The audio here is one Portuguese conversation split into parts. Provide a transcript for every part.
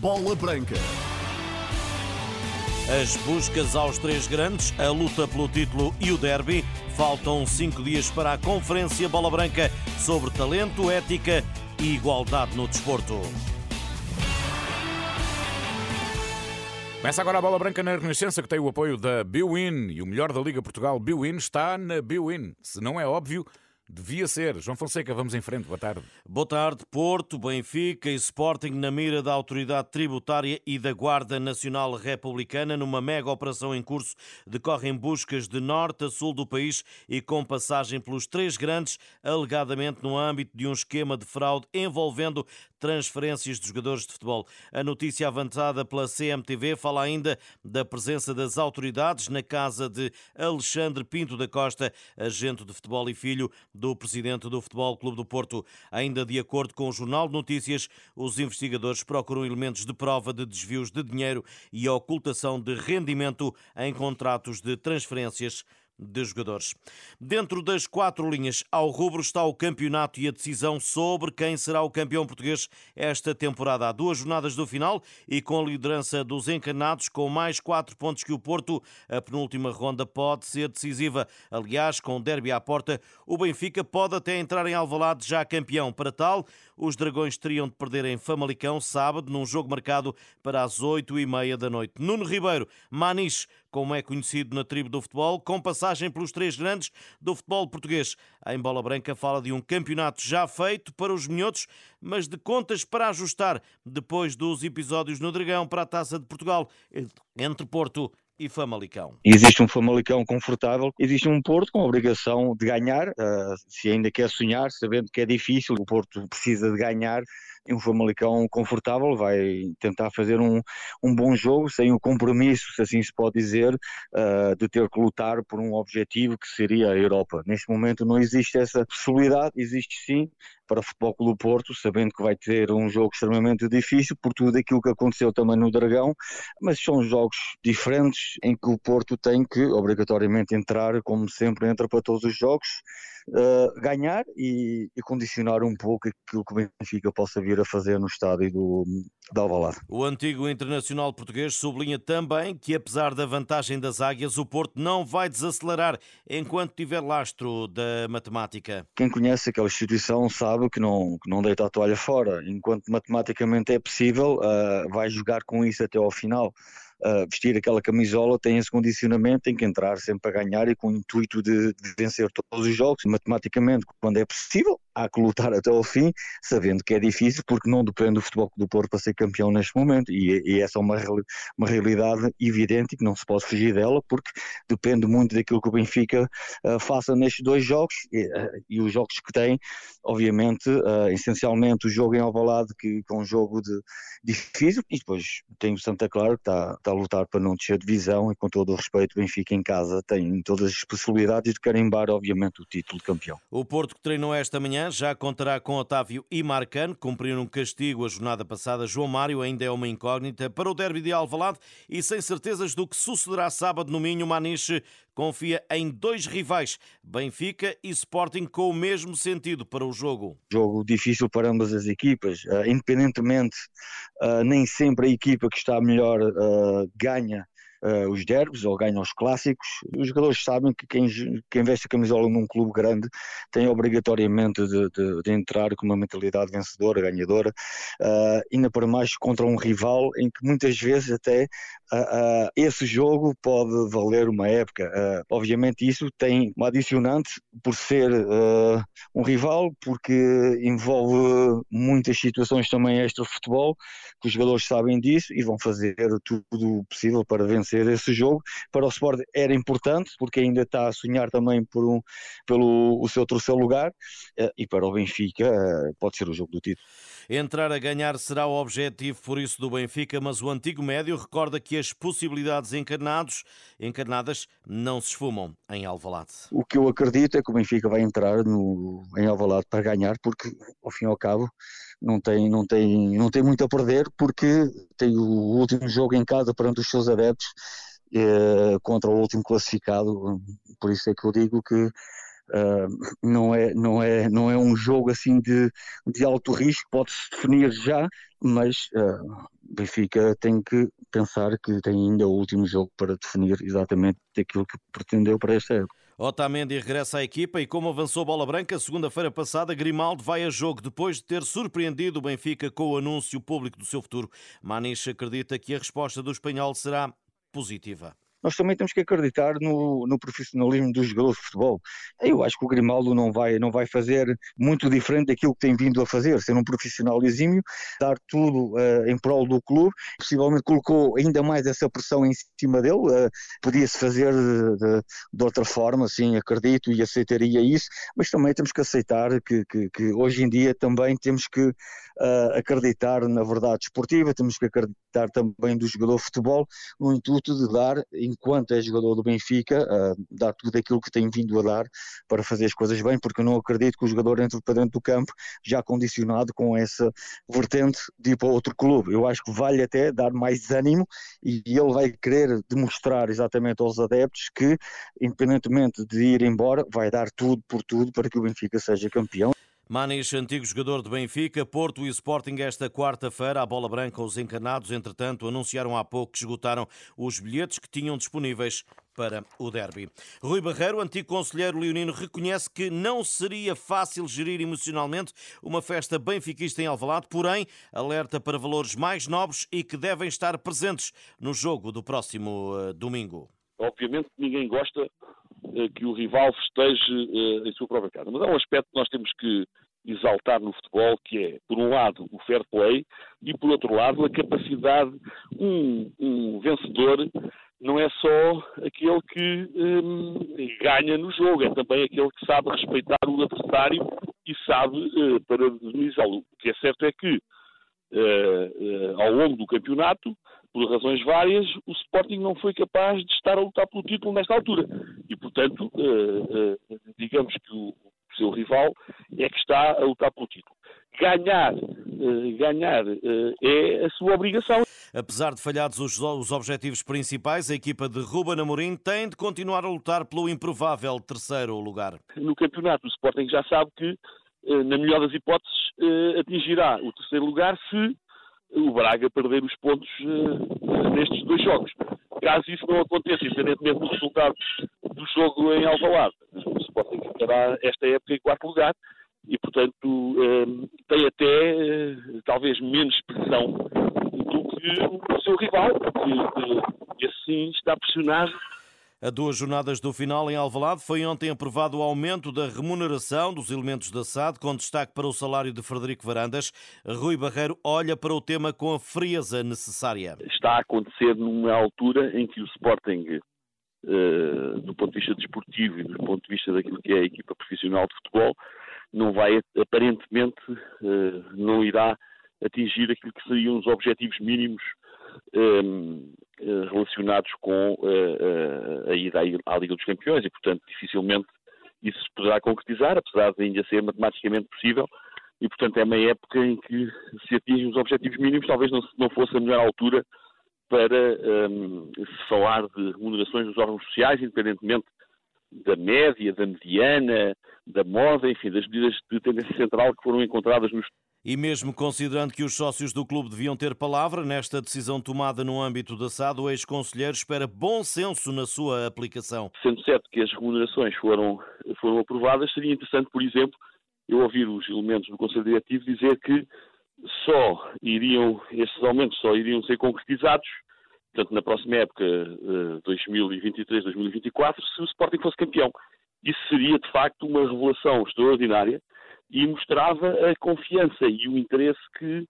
Bola Branca. As buscas aos três grandes, a luta pelo título e o derby. Faltam cinco dias para a Conferência Bola Branca sobre talento, ética e igualdade no desporto. Começa agora a bola branca na Renascença, que tem o apoio da Biwin. E o melhor da Liga Portugal, Biwin, está na Biwin. Se não é óbvio, Devia ser. João Fonseca, vamos em frente. Boa tarde. Boa tarde. Porto, Benfica e Sporting na mira da autoridade tributária e da Guarda Nacional Republicana numa mega operação em curso decorrem buscas de norte a sul do país e com passagem pelos três grandes, alegadamente no âmbito de um esquema de fraude envolvendo transferências de jogadores de futebol. A notícia avançada pela CMTV fala ainda da presença das autoridades na casa de Alexandre Pinto da Costa, agente de futebol e filho do presidente do Futebol Clube do Porto. Ainda de acordo com o Jornal de Notícias, os investigadores procuram elementos de prova de desvios de dinheiro e ocultação de rendimento em contratos de transferências de jogadores. Dentro das quatro linhas ao rubro está o campeonato e a decisão sobre quem será o campeão português esta temporada. Há duas jornadas do final e com a liderança dos encarnados, com mais quatro pontos que o Porto, a penúltima ronda pode ser decisiva. Aliás, com o derby à porta, o Benfica pode até entrar em Alvalade já campeão. Para tal, os Dragões teriam de perder em Famalicão sábado, num jogo marcado para as oito e meia da noite. Nuno Ribeiro, Maniche, como é conhecido na tribo do futebol, com passagem pelos três grandes do futebol português. Em Bola Branca fala de um campeonato já feito para os minhotos, mas de contas para ajustar depois dos episódios no Dragão para a Taça de Portugal entre Porto e Famalicão. Existe um Famalicão confortável, existe um Porto com a obrigação de ganhar, uh, se ainda quer sonhar, sabendo que é difícil, o Porto precisa de ganhar um Famalicão confortável, vai tentar fazer um, um bom jogo, sem o compromisso, se assim se pode dizer, uh, de ter que lutar por um objetivo que seria a Europa. Neste momento não existe essa possibilidade, existe sim para o Futebol Clube Porto, sabendo que vai ter um jogo extremamente difícil por tudo aquilo que aconteceu também no Dragão, mas são jogos diferentes em que o Porto tem que obrigatoriamente entrar, como sempre entra para todos os jogos, uh, ganhar e, e, condicionar um pouco aquilo que o Benfica possa vir a fazer no estádio do, de Alvalade. O antigo internacional português sublinha também que, apesar da vantagem das águias, o Porto não vai desacelerar enquanto tiver lastro da matemática. Quem conhece aquela instituição sabe que não, que não deita a toalha fora. Enquanto matematicamente é possível, uh, vai jogar com isso até ao final vestir aquela camisola tem esse condicionamento, tem que entrar sempre a ganhar e com o intuito de, de vencer todos os jogos. Matematicamente, quando é possível, há que lutar até ao fim, sabendo que é difícil, porque não depende do Futebol do Porto para ser campeão neste momento. E, e essa é uma, uma realidade evidente que não se pode fugir dela, porque depende muito daquilo que o Benfica uh, faça nestes dois jogos e, uh, e, os jogos que tem, obviamente, uh, essencialmente o jogo em Alvalade, que, que é um jogo de, difícil, e depois tem o Santa Clara, que está, está a lutar para não descer de divisão, e com todo o respeito, o Benfica em casa tem todas as possibilidades de carimbar, obviamente, o título de campeão. O Porto que treinou esta manhã já contará com Otávio e Marcano. Cumpriram um castigo a jornada passada. João Mário ainda é uma incógnita para o derby de Alvalade e sem certezas do que sucederá sábado no Minho. Maniche confia em dois rivais, Benfica e Sporting, com o mesmo sentido para o jogo. Jogo difícil para ambas as equipas, uh, independentemente, uh, nem sempre a equipa que está melhor uh, ganha uh, os derbys ou ganham os clássicos. Os jogadores sabem que quem, quem veste a camisola num clube grande tem obrigatoriamente de, de, de entrar com uma mentalidade vencedora, ganhadora, uh, ainda para mais contra um rival em que muitas vezes até uh, esse jogo pode valer uma época. obviamente isso tem uma adicionante por ser um rival, porque envolve muitas situações também extra-futebol, que os jogadores sabem disso e vão fazer tudo o possível para vencer vencer esse jogo. Para o Sport era importante, porque ainda está a sonhar também por um, pelo o seu terceiro lugar, eh, e para o Benfica eh, pode ser o jogo do título. Entrar a ganhar será o objetivo, por isso, do Benfica, mas o antigo médio recorda que as possibilidades encarnados, encarnadas não se esfumam em Alvalade. O que eu acredito é que o Benfica vai entrar no, em Alvalade para ganhar, porque, ao fim e ao cabo, não tem, não tem, não tem muito a perder, porque tem o último jogo em casa perante os seus adeptos eh, contra o último classificado. Por isso é que eu digo que Uh, não, é, não, é, não é um jogo assim de, de alto risco, pode-se definir já, mas uh, Benfica tem que pensar que tem ainda o último jogo para definir exatamente aquilo que pretendeu para esta época. Otamendi regressa à equipa e como avançou bola branca, segunda-feira passada, Grimaldo vai a jogo depois de ter surpreendido o Benfica com o anúncio público do seu futuro. Maniche acredita que a resposta do espanhol será positiva nós também temos que acreditar no, no, profissionalismo dos jogadores de futebol. Eu acho que o Grimaldo não vai, não vai fazer muito diferente daquilo que tem vindo a fazer, ser um profissional exímio, dar tudo uh, em prol do clube. Possivelmente colocou ainda mais essa pressão em cima dele. Uh, Podia-se fazer de, de, de, outra forma, sim, acredito e aceitaria isso, mas também temos que aceitar que, que, que hoje em dia também temos que uh, acreditar na verdade esportiva, temos que acreditar também do jogador de futebol, no intuito de dar enquanto é jogador do Benfica, uh, dar tudo aquilo que tem vindo a dar para fazer as coisas bem, porque eu não acredito que o jogador entre para dentro do campo já condicionado com essa vertente de ir para outro clube. Eu acho que vale até dar mais ânimo e ele vai querer demonstrar exatamente aos adeptos que, independentemente de ir embora, vai dar tudo por tudo para que o Benfica seja campeão. Manis, antigo jogador de Benfica, Porto e Sporting esta quarta-feira. A bola branca, os encarnados, entretanto, anunciaram há pouco que esgotaram os bilhetes que tinham disponíveis para o derby. Rui Barreiro, antigo conselheiro leonino, reconhece que não seria fácil gerir emocionalmente uma festa benfiquista em Alvalade, porém alerta para valores mais nobres e que devem estar presentes no jogo do próximo uh, domingo. Obviamente ninguém gosta que o rival festeje uh, em sua própria casa, mas há um aspecto que nós temos que exaltar no futebol, que é, por um lado, o fair play e, por outro lado, a capacidade. Um, um vencedor não é só aquele que um, ganha no jogo, é também aquele que sabe respeitar o adversário e sabe uh, parabenizá-lo. O que é certo é que, uh, uh, ao longo do campeonato, por razões várias, o Sporting não foi capaz de estar a lutar pelo título nesta altura. E, portanto, digamos que o seu rival, é que está a lutar pelo título. Ganhar, uh, ganhar é a sua obrigação. Apesar de falhados os, os objetivos principais, a equipa de Ruben Amorim tem de continuar a lutar pelo improvável terceiro lugar. No campeonato, o Sporting já sabe que, na melhor das hipóteses, atingirá o terceiro lugar se o Braga perder os pontos nestes dois jogos. Caso isso não aconteça, independentemente do resultado do jogo em Alvalade, o Sporting ficará esta época em quarto lugar e, portanto, ehm, tem até eh, talvez menos pressão do que o seu rival, que assim está pressionado a duas jornadas do final em Alvalade foi ontem aprovado o aumento da remuneração dos elementos da SAD, com destaque para o salário de Frederico Varandas. Rui Barreiro olha para o tema com a frieza necessária. Está a acontecer numa altura em que o Sporting Uh, do ponto de vista desportivo e do ponto de vista daquilo que é a equipa profissional de futebol, não vai, aparentemente, uh, não irá atingir aquilo que seriam os objetivos mínimos eh, relacionados com uh, a ida à Liga dos Campeões e, portanto, dificilmente isso se poderá concretizar, apesar de ainda ser matematicamente possível. E, portanto, é uma época em que se atingem os objetivos mínimos, talvez não, fosse a melhor altura para um, se falar de remunerações dos órgãos sociais, independentemente da média, da mediana, da moda, enfim, das medidas de tendência central que foram encontradas nos e mesmo considerando que os sócios do clube deviam ter palavra nesta decisão tomada no âmbito da SAD, o ex-conselheiro espera bom senso na sua aplicação. Sendo certo que as remunerações foram, foram aprovadas, seria interessante, por exemplo, eu ouvir os elementos do Conselho Diretivo dizer que só iriam, estes aumentos só iriam ser concretizados, portanto, na próxima época, 2023-2024, eh, se o Sporting fosse campeão. Isso seria, de facto, uma revelação extraordinária e mostrava a confiança e o interesse que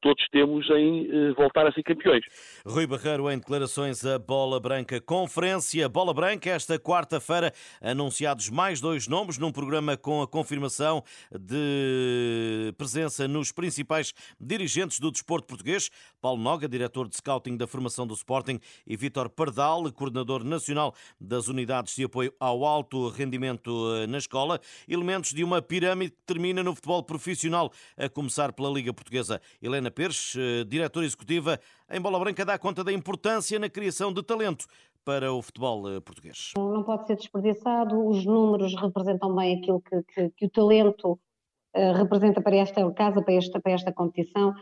todos temos em eh, voltar a ser campeões. Rui Barreiro em declarações a Bola Branca. Conferência Bola Branca, esta quarta-feira, anunciados mais dois nomes num programa com a confirmação de presença nos principais dirigentes do desporto português. Paulo Noga, diretor de scouting da formação do Sporting, e Vítor Pardal, coordenador nacional das unidades de apoio ao alto rendimento eh, na escola. Elementos de uma pirâmide que termina no futebol profissional, a começar pela Liga Portuguesa. Helena Pires, eh, diretora executiva em Bola Branca, dá conta da importância na criação de talento para o futebol eh, português. Não pode ser desperdiçado, os números representam bem aquilo que, que, que o talento uh, representa para esta casa, para esta, para esta competição.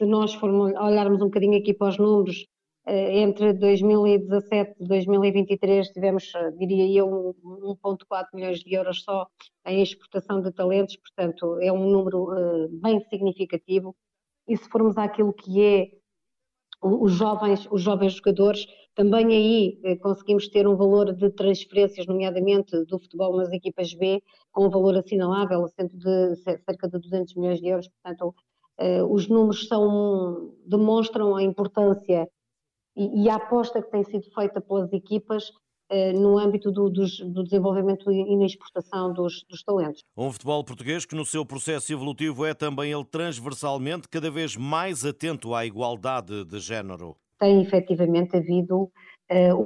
se nós formos olharmos um bocadinho aqui para os números, eh, entre 2017 e 2023 tivemos, eh, diria eu, 1,4 milhões de euros só em exportação de talentos, portanto é um número eh, bem significativo. E se formos àquilo que é os jovens, os jovens jogadores, também aí conseguimos ter um valor de transferências, nomeadamente do futebol nas equipas B, com um valor assinalável, de cerca de 200 milhões de euros. Portanto, os números são, demonstram a importância e, e a aposta que tem sido feita pelas equipas eh, no âmbito do, do, desenvolvimento e na exportação dos, dos, talentos. Um futebol português que no seu processo evolutivo é também ele transversalmente cada vez mais atento à igualdade de género. Tem efetivamente havido uh,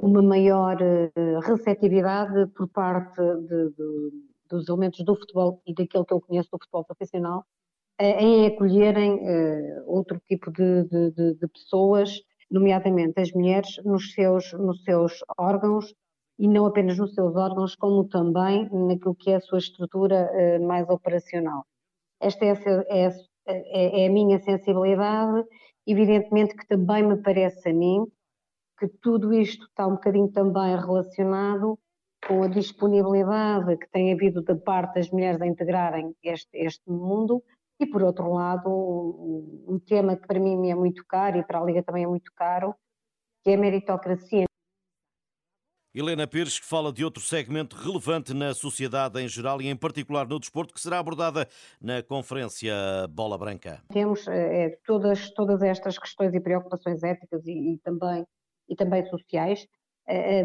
uma maior uh, receptividade por parte de, de, dos elementos do futebol e daquilo que eu conheço do futebol profissional em acolherem outro tipo de, de pessoas nomeadamente as mulheres, nos seus, nos seus órgãos e não apenas nos seus órgãos, como também naquilo que é a sua estrutura uh, mais operacional. Esta é, é, é, é, a minha sensibilidade, evidentemente que também me parece a mim que tudo isto está um bocadinho também relacionado com a disponibilidade que tem havido da parte das mulheres a integrarem este, este mundo e, por outro lado, um tema que para mim é muito caro e para a Liga também é muito caro, que é a meritocracia. Helena Pires, que fala de outro segmento relevante na sociedade em geral e em particular no desporto, que será abordada na conferência Bola Branca. Temos é, todas, todas estas questões e preocupações éticas e, e também, e também sociais. É,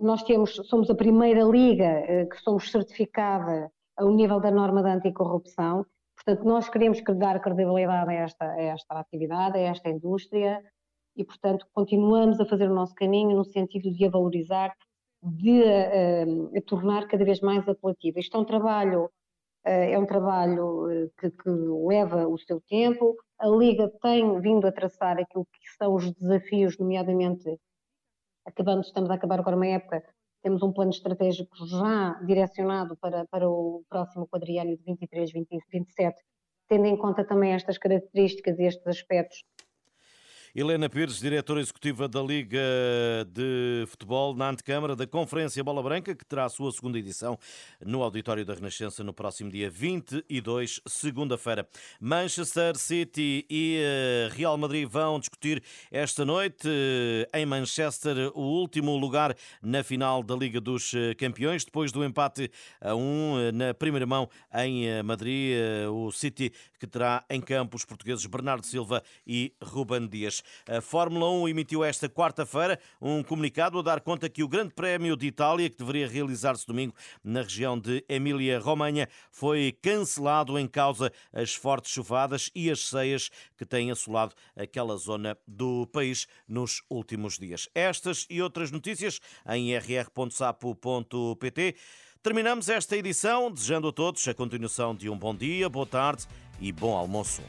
nós temos, somos a primeira liga que somos certificada ao nível da norma da anticorrupção Portanto, nós queremos dar credibilidade a esta, a esta atividade, a esta indústria e, portanto, continuamos a fazer o nosso caminho no sentido de a valorizar, de a, a tornar cada vez mais apelativa. Isto é um trabalho, eh, é um trabalho eh, que, que leva o seu tempo. A Liga tem vindo a traçar aquilo que são os desafios, nomeadamente, acabamos, estamos a acabar agora uma época temos um plano estratégico já direcionado para, para o próximo quadriênio de 23, 27, tendo em conta também estas características e estes aspectos Helena Pires, diretora executiva da Liga de Futebol na Antecâmara da Conferência Bola Branca, que terá a sua segunda edição no Auditório da Renascença no próximo dia 22, segunda-feira. Manchester City e eh, Real Madrid vão discutir esta noite eh, em Manchester o último lugar na final da Liga dos eh, Campeões, depois do empate a um na primeira mão em Madrid. O City que terá em campo os portugueses Bernardo Silva e Ruben Dias. A Fórmula 1 emitiu esta quarta-feira um comunicado a dar conta que o Grande Prémio de Itália, que deveria realizar-se domingo na região de Emília-Romanha, foi cancelado em causa as fortes chuvadas e as ceias que têm assolado aquela zona do país nos últimos dias. Estas e outras notícias em rr.sapo.pt. Terminamos esta edição desejando a todos a continuação de um bom dia, boa tarde e bom almoço.